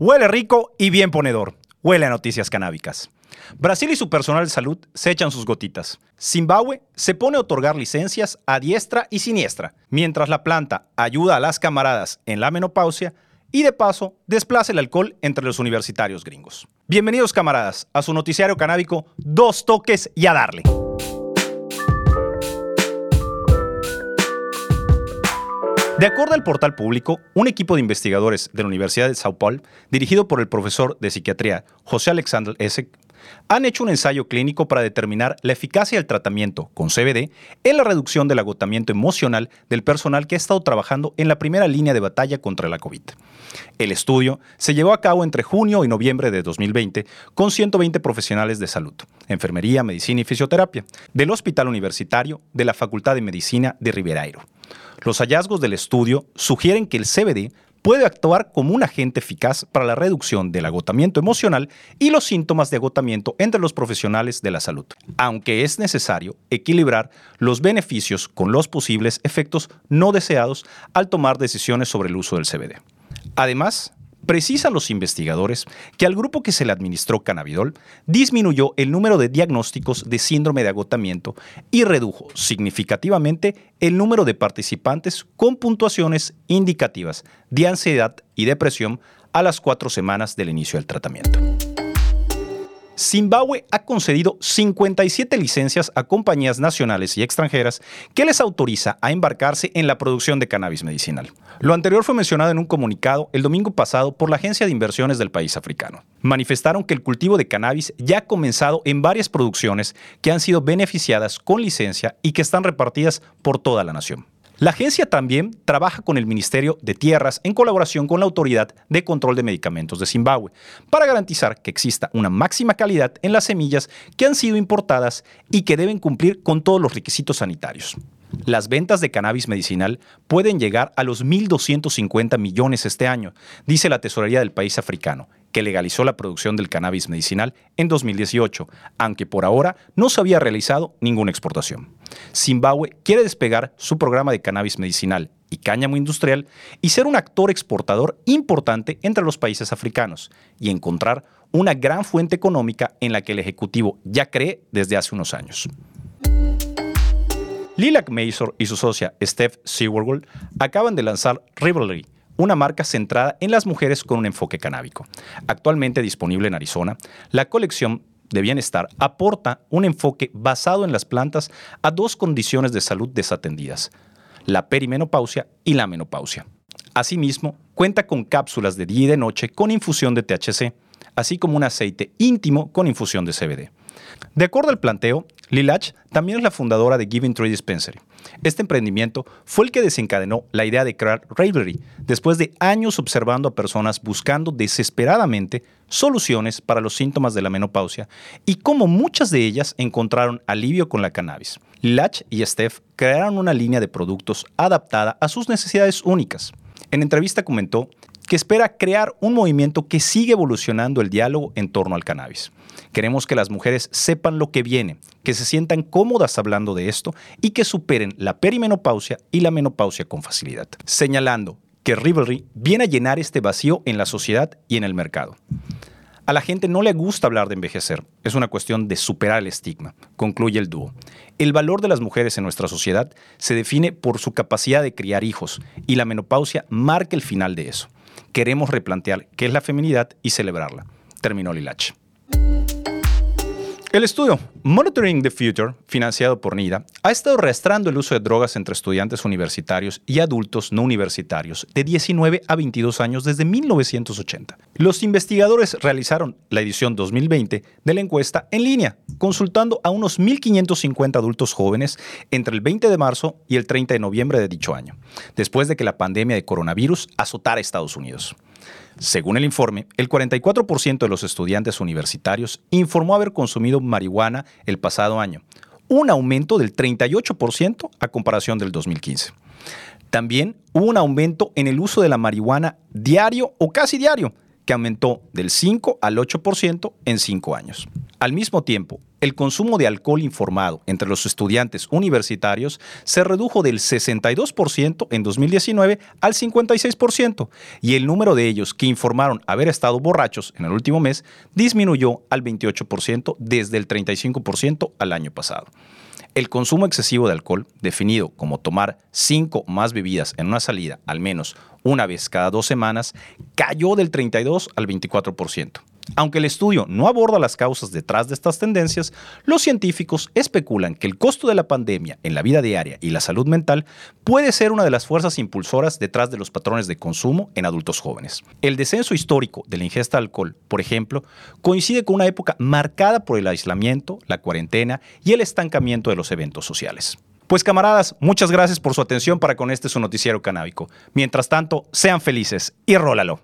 Huele rico y bien ponedor. Huele a noticias canábicas. Brasil y su personal de salud se echan sus gotitas. Zimbabue se pone a otorgar licencias a diestra y siniestra, mientras la planta ayuda a las camaradas en la menopausia y de paso desplaza el alcohol entre los universitarios gringos. Bienvenidos camaradas a su noticiario canábico Dos toques y a darle. De acuerdo al portal público, un equipo de investigadores de la Universidad de Sao Paulo, dirigido por el profesor de psiquiatría José Alexander Essek, han hecho un ensayo clínico para determinar la eficacia del tratamiento con CBD en la reducción del agotamiento emocional del personal que ha estado trabajando en la primera línea de batalla contra la COVID. El estudio se llevó a cabo entre junio y noviembre de 2020 con 120 profesionales de salud, enfermería, medicina y fisioterapia, del Hospital Universitario de la Facultad de Medicina de Ribeirão. Los hallazgos del estudio sugieren que el CBD puede actuar como un agente eficaz para la reducción del agotamiento emocional y los síntomas de agotamiento entre los profesionales de la salud, aunque es necesario equilibrar los beneficios con los posibles efectos no deseados al tomar decisiones sobre el uso del CBD. Además, Precisan los investigadores que al grupo que se le administró cannabidol disminuyó el número de diagnósticos de síndrome de agotamiento y redujo significativamente el número de participantes con puntuaciones indicativas de ansiedad y depresión a las cuatro semanas del inicio del tratamiento. Zimbabue ha concedido 57 licencias a compañías nacionales y extranjeras que les autoriza a embarcarse en la producción de cannabis medicinal. Lo anterior fue mencionado en un comunicado el domingo pasado por la Agencia de Inversiones del país africano. Manifestaron que el cultivo de cannabis ya ha comenzado en varias producciones que han sido beneficiadas con licencia y que están repartidas por toda la nación. La agencia también trabaja con el Ministerio de Tierras en colaboración con la Autoridad de Control de Medicamentos de Zimbabue para garantizar que exista una máxima calidad en las semillas que han sido importadas y que deben cumplir con todos los requisitos sanitarios. Las ventas de cannabis medicinal pueden llegar a los 1.250 millones este año, dice la tesorería del país africano, que legalizó la producción del cannabis medicinal en 2018, aunque por ahora no se había realizado ninguna exportación. Zimbabue quiere despegar su programa de cannabis medicinal y cáñamo industrial y ser un actor exportador importante entre los países africanos y encontrar una gran fuente económica en la que el Ejecutivo ya cree desde hace unos años. Lilac Mazor y su socia Steph Seward acaban de lanzar Rivalry, una marca centrada en las mujeres con un enfoque canábico. Actualmente disponible en Arizona, la colección de bienestar aporta un enfoque basado en las plantas a dos condiciones de salud desatendidas, la perimenopausia y la menopausia. Asimismo, cuenta con cápsulas de día y de noche con infusión de THC, así como un aceite íntimo con infusión de CBD. De acuerdo al planteo, Lilach también es la fundadora de Giving Tree Dispensary. Este emprendimiento fue el que desencadenó la idea de crear Ravelry, después de años observando a personas buscando desesperadamente soluciones para los síntomas de la menopausia y cómo muchas de ellas encontraron alivio con la cannabis. Lilach y Steph crearon una línea de productos adaptada a sus necesidades únicas. En entrevista comentó que espera crear un movimiento que sigue evolucionando el diálogo en torno al cannabis. Queremos que las mujeres sepan lo que viene, que se sientan cómodas hablando de esto y que superen la perimenopausia y la menopausia con facilidad, señalando que Rivalry viene a llenar este vacío en la sociedad y en el mercado. A la gente no le gusta hablar de envejecer, es una cuestión de superar el estigma, concluye el dúo. El valor de las mujeres en nuestra sociedad se define por su capacidad de criar hijos y la menopausia marca el final de eso queremos replantear qué es la feminidad y celebrarla. Terminó Lilach. El estudio Monitoring the Future, financiado por NIDA, ha estado arrastrando el uso de drogas entre estudiantes universitarios y adultos no universitarios de 19 a 22 años desde 1980. Los investigadores realizaron la edición 2020 de la encuesta en línea, consultando a unos 1.550 adultos jóvenes entre el 20 de marzo y el 30 de noviembre de dicho año, después de que la pandemia de coronavirus azotara Estados Unidos. Según el informe, el 44% de los estudiantes universitarios informó haber consumido marihuana el pasado año, un aumento del 38% a comparación del 2015. También hubo un aumento en el uso de la marihuana diario o casi diario, que aumentó del 5 al 8% en 5 años. Al mismo tiempo, el consumo de alcohol informado entre los estudiantes universitarios se redujo del 62% en 2019 al 56% y el número de ellos que informaron haber estado borrachos en el último mes disminuyó al 28% desde el 35% al año pasado. El consumo excesivo de alcohol, definido como tomar cinco más bebidas en una salida al menos una vez cada dos semanas, cayó del 32 al 24%. Aunque el estudio no aborda las causas detrás de estas tendencias, los científicos especulan que el costo de la pandemia en la vida diaria y la salud mental puede ser una de las fuerzas impulsoras detrás de los patrones de consumo en adultos jóvenes. El descenso histórico de la ingesta de alcohol, por ejemplo, coincide con una época marcada por el aislamiento, la cuarentena y el estancamiento de los eventos sociales. Pues camaradas, muchas gracias por su atención para con este su noticiero canábico. Mientras tanto, sean felices y rólalo.